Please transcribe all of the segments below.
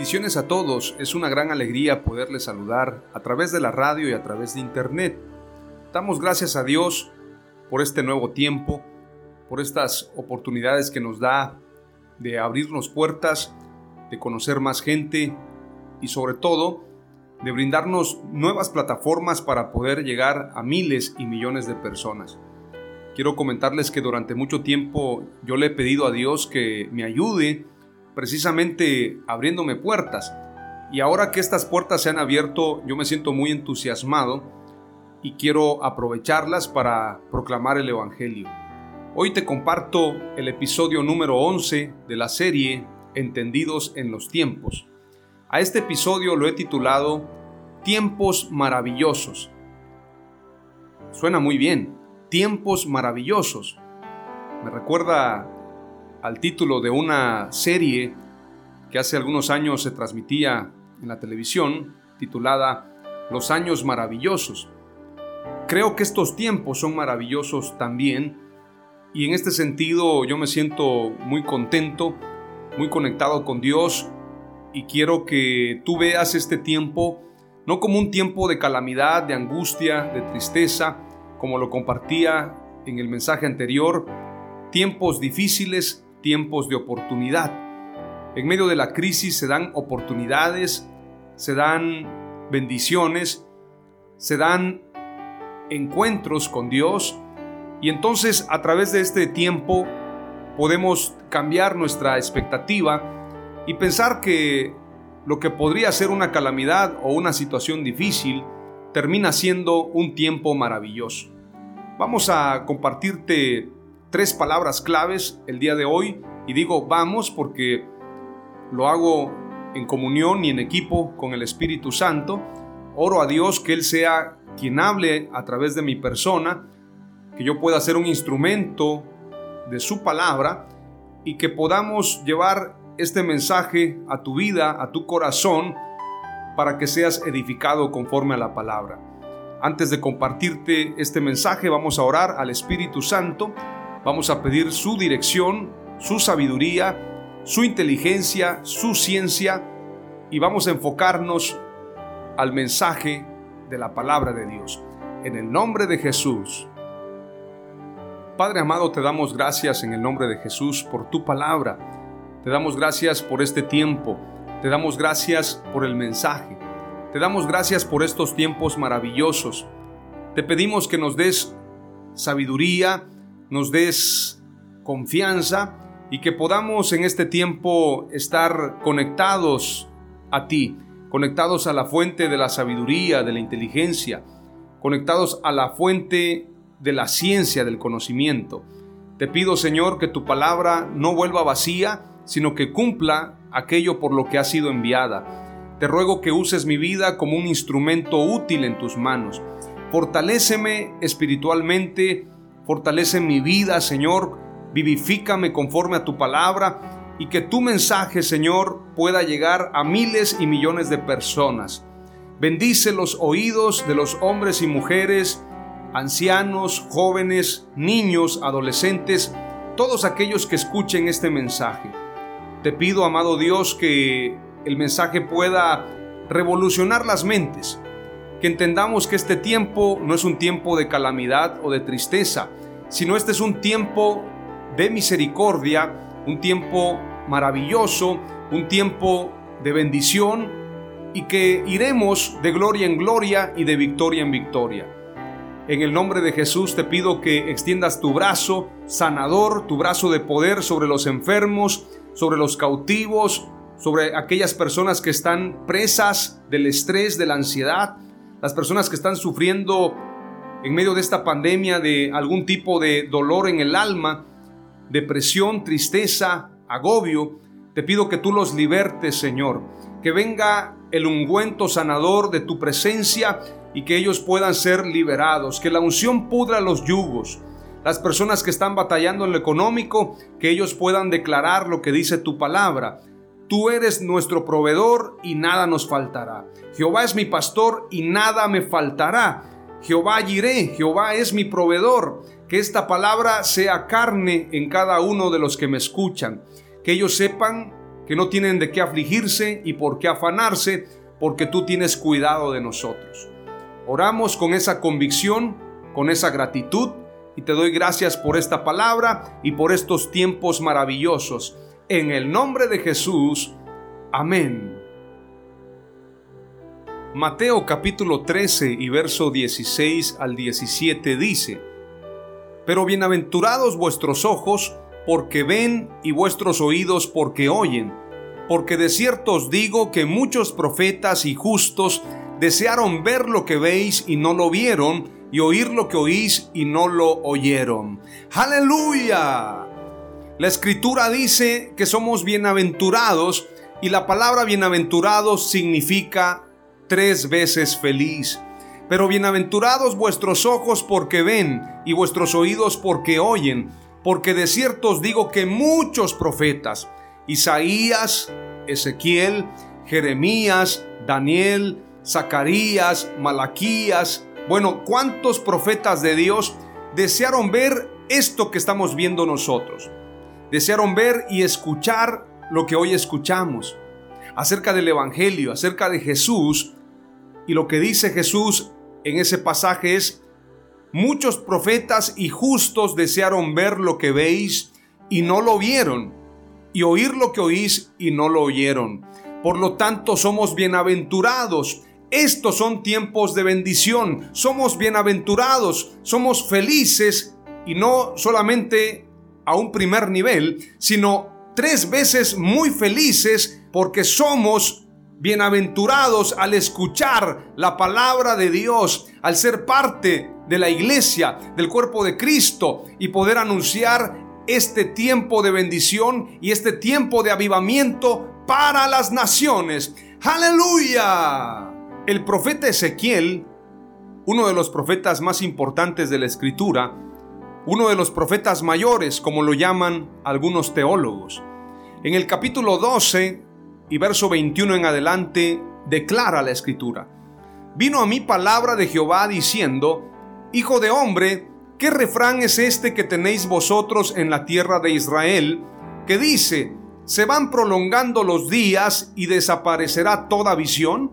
Bendiciones a todos, es una gran alegría poderles saludar a través de la radio y a través de internet. Damos gracias a Dios por este nuevo tiempo, por estas oportunidades que nos da de abrirnos puertas, de conocer más gente y sobre todo de brindarnos nuevas plataformas para poder llegar a miles y millones de personas. Quiero comentarles que durante mucho tiempo yo le he pedido a Dios que me ayude precisamente abriéndome puertas. Y ahora que estas puertas se han abierto, yo me siento muy entusiasmado y quiero aprovecharlas para proclamar el Evangelio. Hoy te comparto el episodio número 11 de la serie Entendidos en los tiempos. A este episodio lo he titulado Tiempos maravillosos. Suena muy bien, tiempos maravillosos. Me recuerda al título de una serie que hace algunos años se transmitía en la televisión, titulada Los años maravillosos. Creo que estos tiempos son maravillosos también y en este sentido yo me siento muy contento, muy conectado con Dios y quiero que tú veas este tiempo no como un tiempo de calamidad, de angustia, de tristeza, como lo compartía en el mensaje anterior, tiempos difíciles tiempos de oportunidad. En medio de la crisis se dan oportunidades, se dan bendiciones, se dan encuentros con Dios y entonces a través de este tiempo podemos cambiar nuestra expectativa y pensar que lo que podría ser una calamidad o una situación difícil termina siendo un tiempo maravilloso. Vamos a compartirte tres palabras claves el día de hoy y digo vamos porque lo hago en comunión y en equipo con el Espíritu Santo. Oro a Dios que Él sea quien hable a través de mi persona, que yo pueda ser un instrumento de su palabra y que podamos llevar este mensaje a tu vida, a tu corazón, para que seas edificado conforme a la palabra. Antes de compartirte este mensaje, vamos a orar al Espíritu Santo Vamos a pedir su dirección, su sabiduría, su inteligencia, su ciencia y vamos a enfocarnos al mensaje de la palabra de Dios. En el nombre de Jesús. Padre amado, te damos gracias en el nombre de Jesús por tu palabra. Te damos gracias por este tiempo. Te damos gracias por el mensaje. Te damos gracias por estos tiempos maravillosos. Te pedimos que nos des sabiduría, nos des confianza y que podamos en este tiempo estar conectados a ti, conectados a la fuente de la sabiduría, de la inteligencia, conectados a la fuente de la ciencia, del conocimiento. Te pido, Señor, que tu palabra no vuelva vacía, sino que cumpla aquello por lo que ha sido enviada. Te ruego que uses mi vida como un instrumento útil en tus manos. Fortaléceme espiritualmente, Fortalece mi vida, Señor. Vivifícame conforme a tu palabra y que tu mensaje, Señor, pueda llegar a miles y millones de personas. Bendice los oídos de los hombres y mujeres, ancianos, jóvenes, niños, adolescentes, todos aquellos que escuchen este mensaje. Te pido, amado Dios, que el mensaje pueda revolucionar las mentes, que entendamos que este tiempo no es un tiempo de calamidad o de tristeza, sino este es un tiempo de misericordia, un tiempo maravilloso, un tiempo de bendición y que iremos de gloria en gloria y de victoria en victoria. En el nombre de Jesús te pido que extiendas tu brazo sanador, tu brazo de poder sobre los enfermos, sobre los cautivos, sobre aquellas personas que están presas del estrés, de la ansiedad, las personas que están sufriendo en medio de esta pandemia de algún tipo de dolor en el alma, depresión, tristeza, agobio. Te pido que tú los libertes, Señor, que venga el ungüento sanador de tu presencia y que ellos puedan ser liberados, que la unción pudra los yugos. Las personas que están batallando en lo económico, que ellos puedan declarar lo que dice tu palabra. Tú eres nuestro proveedor y nada nos faltará. Jehová es mi pastor y nada me faltará. Jehová iré, Jehová es mi proveedor. Que esta palabra sea carne en cada uno de los que me escuchan. Que ellos sepan que no tienen de qué afligirse y por qué afanarse, porque tú tienes cuidado de nosotros. Oramos con esa convicción, con esa gratitud, y te doy gracias por esta palabra y por estos tiempos maravillosos. En el nombre de Jesús, amén. Mateo capítulo 13 y verso 16 al 17 dice, Pero bienaventurados vuestros ojos porque ven y vuestros oídos porque oyen, porque de cierto os digo que muchos profetas y justos desearon ver lo que veis y no lo vieron, y oír lo que oís y no lo oyeron. Aleluya. La escritura dice que somos bienaventurados y la palabra bienaventurados significa tres veces feliz. Pero bienaventurados vuestros ojos porque ven y vuestros oídos porque oyen, porque de cierto os digo que muchos profetas, Isaías, Ezequiel, Jeremías, Daniel, Zacarías, Malaquías, bueno, ¿cuántos profetas de Dios desearon ver esto que estamos viendo nosotros? Desearon ver y escuchar lo que hoy escuchamos acerca del Evangelio, acerca de Jesús, y lo que dice Jesús en ese pasaje es, muchos profetas y justos desearon ver lo que veis y no lo vieron, y oír lo que oís y no lo oyeron. Por lo tanto, somos bienaventurados. Estos son tiempos de bendición. Somos bienaventurados, somos felices y no solamente a un primer nivel, sino tres veces muy felices porque somos bienaventurados al escuchar la palabra de Dios, al ser parte de la iglesia, del cuerpo de Cristo y poder anunciar este tiempo de bendición y este tiempo de avivamiento para las naciones. Aleluya. El profeta Ezequiel, uno de los profetas más importantes de la escritura, uno de los profetas mayores, como lo llaman algunos teólogos, en el capítulo 12 y verso 21 en adelante declara la escritura. Vino a mí palabra de Jehová diciendo, Hijo de hombre, ¿qué refrán es este que tenéis vosotros en la tierra de Israel, que dice, se van prolongando los días y desaparecerá toda visión?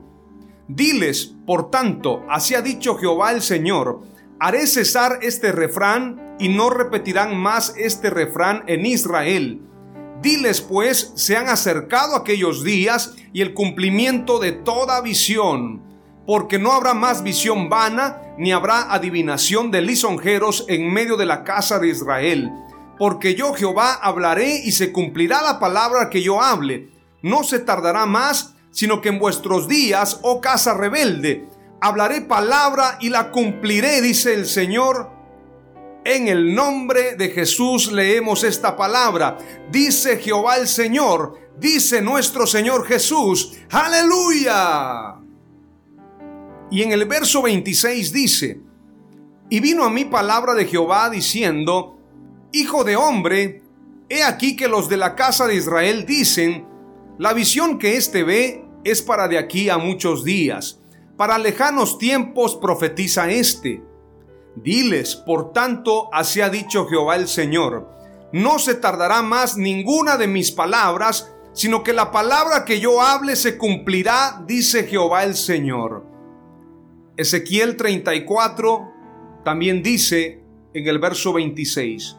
Diles, por tanto, así ha dicho Jehová el Señor, haré cesar este refrán y no repetirán más este refrán en Israel Diles pues, se han acercado aquellos días y el cumplimiento de toda visión, porque no habrá más visión vana, ni habrá adivinación de lisonjeros en medio de la casa de Israel. Porque yo Jehová hablaré y se cumplirá la palabra que yo hable. No se tardará más, sino que en vuestros días, oh casa rebelde, hablaré palabra y la cumpliré, dice el Señor en el nombre de Jesús leemos esta palabra. Dice Jehová el Señor, dice nuestro Señor Jesús, aleluya. Y en el verso 26 dice, y vino a mí palabra de Jehová diciendo, Hijo de hombre, he aquí que los de la casa de Israel dicen, la visión que éste ve es para de aquí a muchos días, para lejanos tiempos profetiza éste. Diles, por tanto, así ha dicho Jehová el Señor, no se tardará más ninguna de mis palabras, sino que la palabra que yo hable se cumplirá, dice Jehová el Señor. Ezequiel 34 también dice en el verso 26,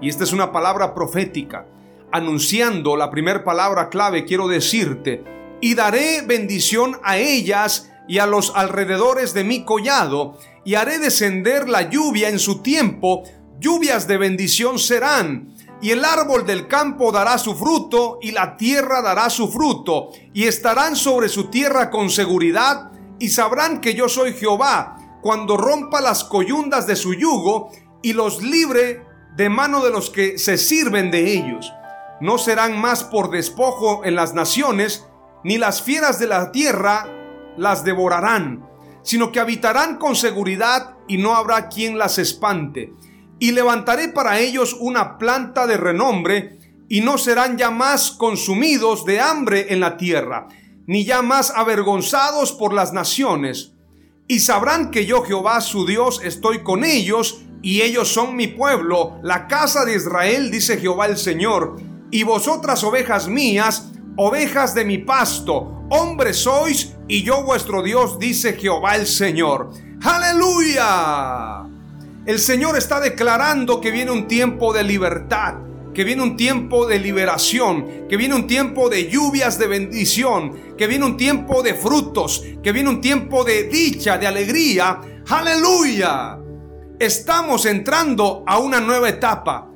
y esta es una palabra profética, anunciando la primera palabra clave, quiero decirte, y daré bendición a ellas y a los alrededores de mi collado, y haré descender la lluvia en su tiempo, lluvias de bendición serán, y el árbol del campo dará su fruto, y la tierra dará su fruto, y estarán sobre su tierra con seguridad, y sabrán que yo soy Jehová, cuando rompa las coyundas de su yugo, y los libre de mano de los que se sirven de ellos. No serán más por despojo en las naciones, ni las fieras de la tierra las devorarán, sino que habitarán con seguridad y no habrá quien las espante y levantaré para ellos una planta de renombre, y no serán ya más consumidos de hambre en la tierra, ni ya más avergonzados por las naciones. Y sabrán que yo Jehová su Dios estoy con ellos, y ellos son mi pueblo, la casa de Israel, dice Jehová el Señor. Y vosotras ovejas mías, ovejas de mi pasto, hombres sois, y yo vuestro Dios, dice Jehová el Señor. Aleluya. El Señor está declarando que viene un tiempo de libertad, que viene un tiempo de liberación, que viene un tiempo de lluvias de bendición, que viene un tiempo de frutos, que viene un tiempo de dicha, de alegría. Aleluya. Estamos entrando a una nueva etapa.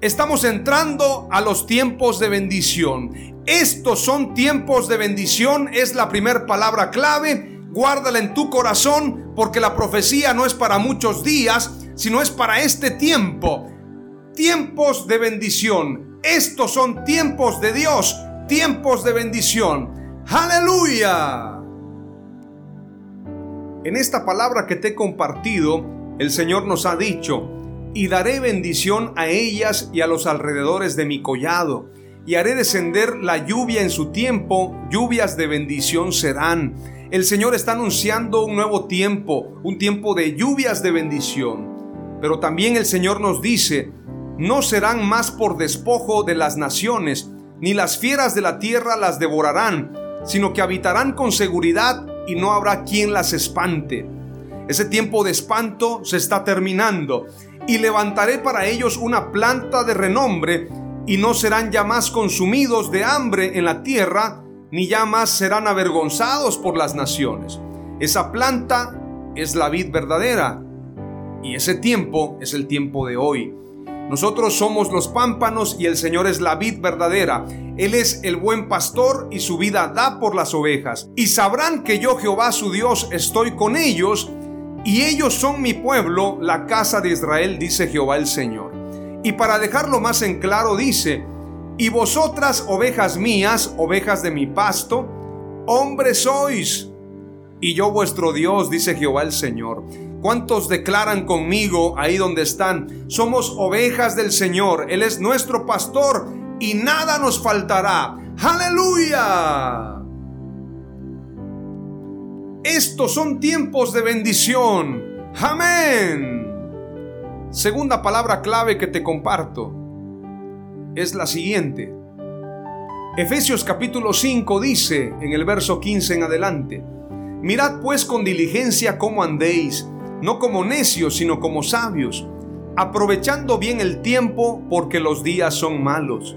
Estamos entrando a los tiempos de bendición. Estos son tiempos de bendición, es la primera palabra clave. Guárdala en tu corazón porque la profecía no es para muchos días, sino es para este tiempo. Tiempos de bendición. Estos son tiempos de Dios, tiempos de bendición. Aleluya. En esta palabra que te he compartido, el Señor nos ha dicho, y daré bendición a ellas y a los alrededores de mi collado, y haré descender la lluvia en su tiempo, lluvias de bendición serán. El Señor está anunciando un nuevo tiempo, un tiempo de lluvias de bendición. Pero también el Señor nos dice, no serán más por despojo de las naciones, ni las fieras de la tierra las devorarán, sino que habitarán con seguridad y no habrá quien las espante. Ese tiempo de espanto se está terminando y levantaré para ellos una planta de renombre y no serán ya más consumidos de hambre en la tierra, ni ya más serán avergonzados por las naciones. Esa planta es la vid verdadera y ese tiempo es el tiempo de hoy. Nosotros somos los pámpanos y el Señor es la vid verdadera. Él es el buen pastor y su vida da por las ovejas. Y sabrán que yo Jehová su Dios estoy con ellos y ellos son mi pueblo, la casa de Israel, dice Jehová el Señor. Y para dejarlo más en claro dice, y vosotras ovejas mías, ovejas de mi pasto, hombres sois, y yo vuestro Dios, dice Jehová el Señor. ¿Cuántos declaran conmigo ahí donde están? Somos ovejas del Señor, Él es nuestro pastor y nada nos faltará. Aleluya. Estos son tiempos de bendición. Amén. Segunda palabra clave que te comparto es la siguiente. Efesios capítulo 5 dice en el verso 15 en adelante, Mirad pues con diligencia cómo andéis no como necios, sino como sabios, aprovechando bien el tiempo porque los días son malos.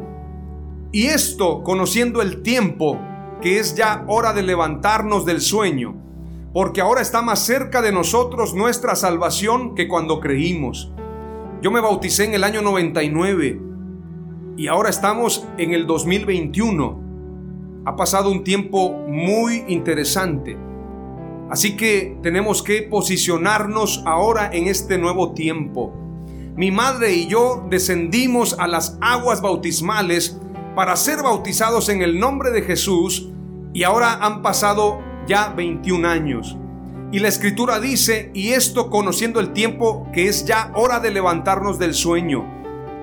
y esto conociendo el tiempo, que es ya hora de levantarnos del sueño, porque ahora está más cerca de nosotros nuestra salvación que cuando creímos. Yo me bauticé en el año 99 y ahora estamos en el 2021. Ha pasado un tiempo muy interesante. Así que tenemos que posicionarnos ahora en este nuevo tiempo. Mi madre y yo descendimos a las aguas bautismales para ser bautizados en el nombre de Jesús y ahora han pasado ya 21 años. Y la escritura dice, y esto conociendo el tiempo que es ya hora de levantarnos del sueño.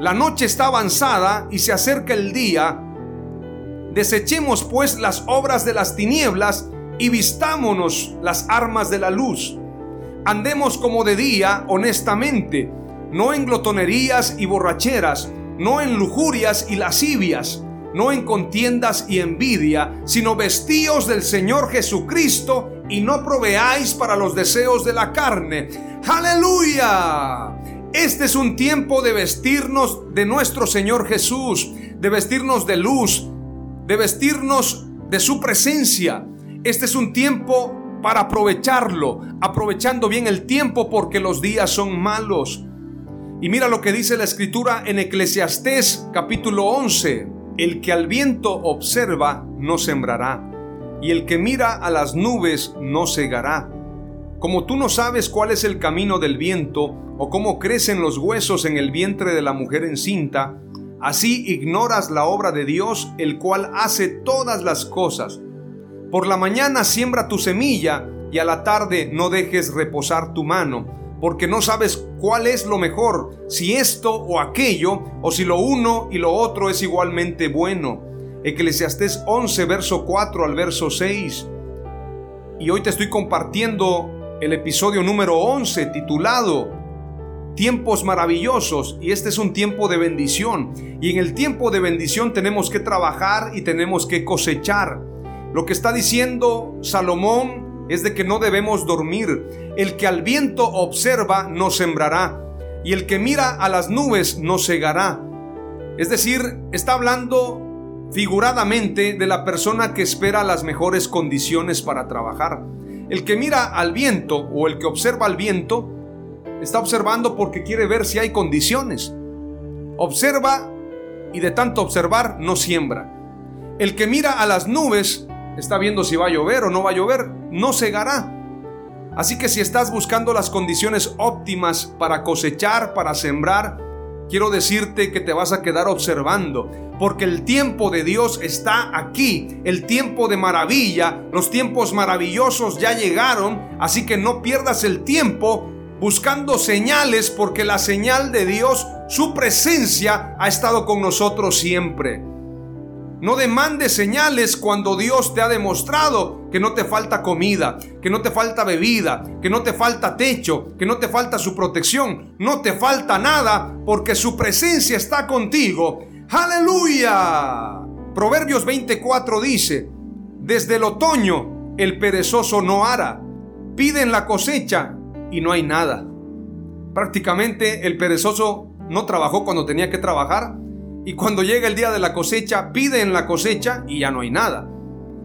La noche está avanzada y se acerca el día. Desechemos pues las obras de las tinieblas y vistámonos las armas de la luz. Andemos como de día honestamente, no en glotonerías y borracheras, no en lujurias y lascivias, no en contiendas y envidia, sino vestíos del Señor Jesucristo y no proveáis para los deseos de la carne. Aleluya. Este es un tiempo de vestirnos de nuestro Señor Jesús, de vestirnos de luz, de vestirnos de su presencia. Este es un tiempo para aprovecharlo, aprovechando bien el tiempo porque los días son malos. Y mira lo que dice la escritura en Eclesiastés capítulo 11. El que al viento observa no sembrará, y el que mira a las nubes no cegará. Como tú no sabes cuál es el camino del viento, o cómo crecen los huesos en el vientre de la mujer encinta, así ignoras la obra de Dios, el cual hace todas las cosas. Por la mañana siembra tu semilla, y a la tarde no dejes reposar tu mano porque no sabes cuál es lo mejor, si esto o aquello, o si lo uno y lo otro es igualmente bueno. Eclesiastés 11, verso 4 al verso 6. Y hoy te estoy compartiendo el episodio número 11 titulado Tiempos maravillosos y este es un tiempo de bendición y en el tiempo de bendición tenemos que trabajar y tenemos que cosechar. Lo que está diciendo Salomón es de que no debemos dormir. El que al viento observa no sembrará, y el que mira a las nubes no cegará. Es decir, está hablando figuradamente de la persona que espera las mejores condiciones para trabajar. El que mira al viento o el que observa al viento está observando porque quiere ver si hay condiciones. Observa y de tanto observar no siembra. El que mira a las nubes está viendo si va a llover o no va a llover, no cegará. Así que si estás buscando las condiciones óptimas para cosechar, para sembrar, quiero decirte que te vas a quedar observando, porque el tiempo de Dios está aquí, el tiempo de maravilla, los tiempos maravillosos ya llegaron, así que no pierdas el tiempo buscando señales, porque la señal de Dios, su presencia, ha estado con nosotros siempre. No demandes señales cuando Dios te ha demostrado que no te falta comida, que no te falta bebida, que no te falta techo, que no te falta su protección. No te falta nada porque su presencia está contigo. Aleluya. Proverbios 24 dice, desde el otoño el perezoso no hará, piden la cosecha y no hay nada. Prácticamente el perezoso no trabajó cuando tenía que trabajar y cuando llega el día de la cosecha, pide en la cosecha y ya no hay nada.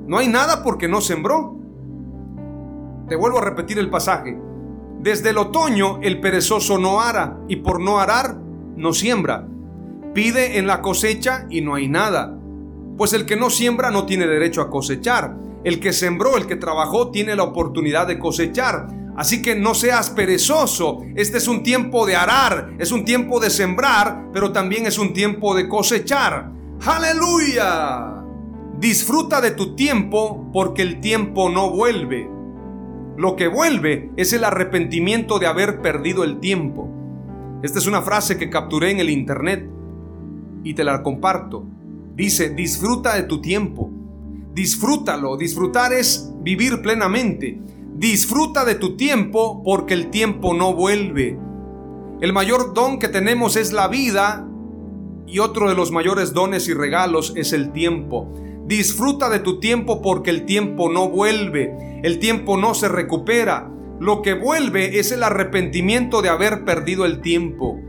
No hay nada porque no sembró. Te vuelvo a repetir el pasaje. Desde el otoño el perezoso no ara y por no arar no siembra. Pide en la cosecha y no hay nada. Pues el que no siembra no tiene derecho a cosechar. El que sembró, el que trabajó, tiene la oportunidad de cosechar. Así que no seas perezoso. Este es un tiempo de arar, es un tiempo de sembrar, pero también es un tiempo de cosechar. Aleluya. Disfruta de tu tiempo porque el tiempo no vuelve. Lo que vuelve es el arrepentimiento de haber perdido el tiempo. Esta es una frase que capturé en el internet y te la comparto. Dice, disfruta de tu tiempo. Disfrútalo. Disfrutar es vivir plenamente. Disfruta de tu tiempo porque el tiempo no vuelve. El mayor don que tenemos es la vida y otro de los mayores dones y regalos es el tiempo. Disfruta de tu tiempo porque el tiempo no vuelve, el tiempo no se recupera. Lo que vuelve es el arrepentimiento de haber perdido el tiempo.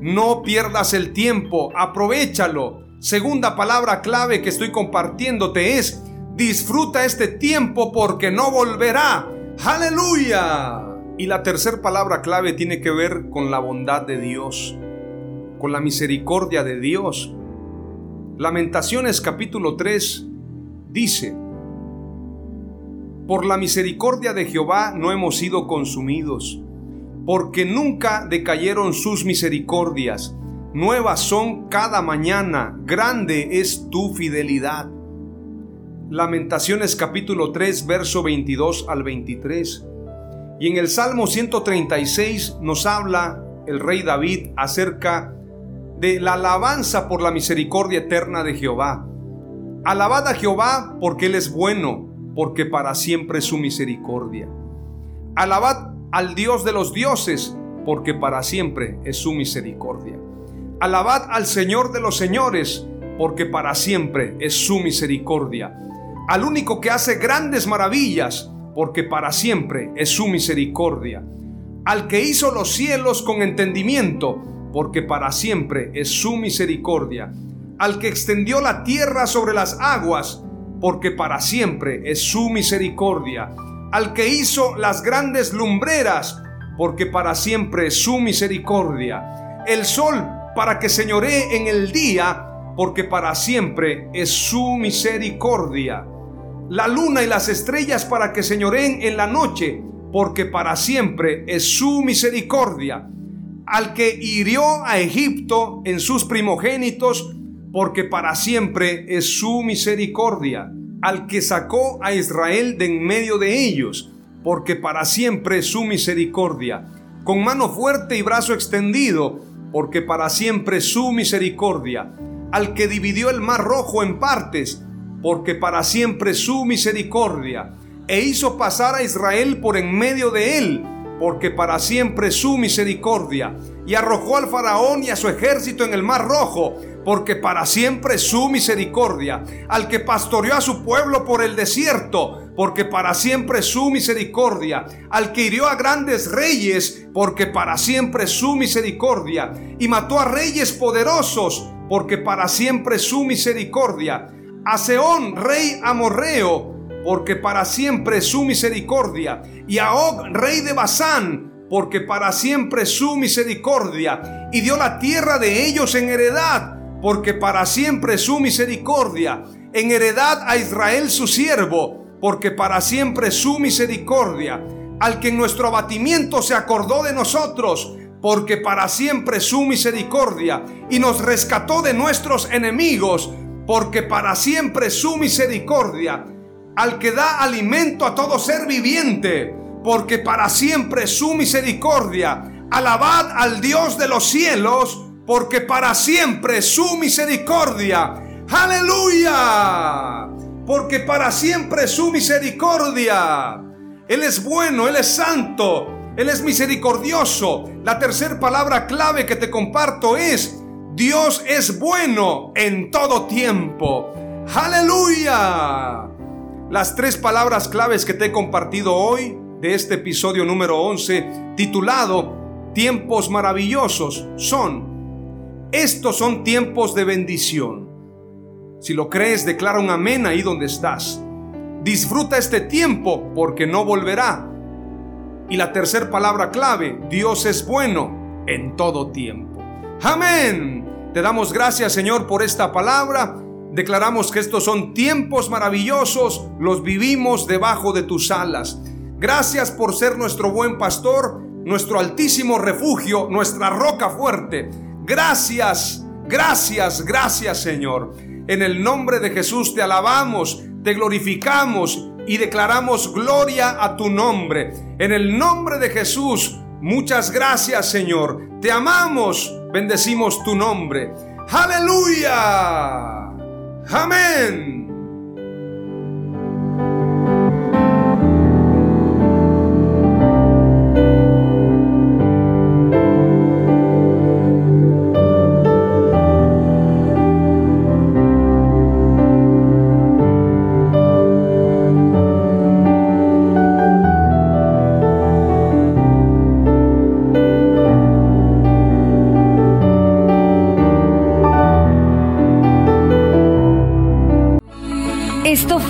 No pierdas el tiempo, aprovechalo. Segunda palabra clave que estoy compartiéndote es Disfruta este tiempo porque no volverá. Aleluya. Y la tercera palabra clave tiene que ver con la bondad de Dios, con la misericordia de Dios. Lamentaciones capítulo 3 dice, Por la misericordia de Jehová no hemos sido consumidos, porque nunca decayeron sus misericordias. nuevas son cada mañana, grande es tu fidelidad. Lamentaciones capítulo 3, verso 22 al 23. Y en el Salmo 136 nos habla el rey David acerca de la alabanza por la misericordia eterna de Jehová. Alabad a Jehová porque Él es bueno, porque para siempre es su misericordia. Alabad al Dios de los dioses, porque para siempre es su misericordia. Alabad al Señor de los señores, porque para siempre es su misericordia. Al único que hace grandes maravillas, porque para siempre es su misericordia. Al que hizo los cielos con entendimiento, porque para siempre es su misericordia. Al que extendió la tierra sobre las aguas, porque para siempre es su misericordia. Al que hizo las grandes lumbreras, porque para siempre es su misericordia. El sol para que señoree en el día, porque para siempre es su misericordia. La luna y las estrellas para que señoreen en la noche, porque para siempre es su misericordia al que hirió a Egipto en sus primogénitos, porque para siempre es su misericordia, al que sacó a Israel de en medio de ellos, porque para siempre es su misericordia, con mano fuerte y brazo extendido, porque para siempre es su misericordia, al que dividió el mar rojo en partes, porque para siempre su misericordia, e hizo pasar a Israel por en medio de él, porque para siempre su misericordia, y arrojó al faraón y a su ejército en el mar rojo, porque para siempre su misericordia, al que pastoreó a su pueblo por el desierto, porque para siempre su misericordia, al que hirió a grandes reyes, porque para siempre su misericordia, y mató a reyes poderosos, porque para siempre su misericordia, a Seón, rey amorreo, porque para siempre su misericordia, y a Og, rey de Basán, porque para siempre su misericordia, y dio la tierra de ellos en heredad, porque para siempre su misericordia, en heredad a Israel su siervo, porque para siempre su misericordia, al que en nuestro abatimiento se acordó de nosotros, porque para siempre su misericordia, y nos rescató de nuestros enemigos, porque para siempre su misericordia, al que da alimento a todo ser viviente, porque para siempre su misericordia. Alabad al Dios de los cielos, porque para siempre su misericordia. Aleluya, porque para siempre su misericordia. Él es bueno, Él es santo, Él es misericordioso. La tercera palabra clave que te comparto es, Dios es bueno en todo tiempo. Aleluya. Las tres palabras claves que te he compartido hoy de este episodio número 11 titulado Tiempos maravillosos son, estos son tiempos de bendición. Si lo crees, declara un amén ahí donde estás. Disfruta este tiempo porque no volverá. Y la tercera palabra clave, Dios es bueno en todo tiempo. Amén. Te damos gracias Señor por esta palabra Declaramos que estos son tiempos maravillosos, los vivimos debajo de tus alas. Gracias por ser nuestro buen pastor, nuestro altísimo refugio, nuestra roca fuerte. Gracias, gracias, gracias Señor. En el nombre de Jesús te alabamos, te glorificamos y declaramos gloria a tu nombre. En el nombre de Jesús, muchas gracias Señor. Te amamos, bendecimos tu nombre. Aleluya. Amén.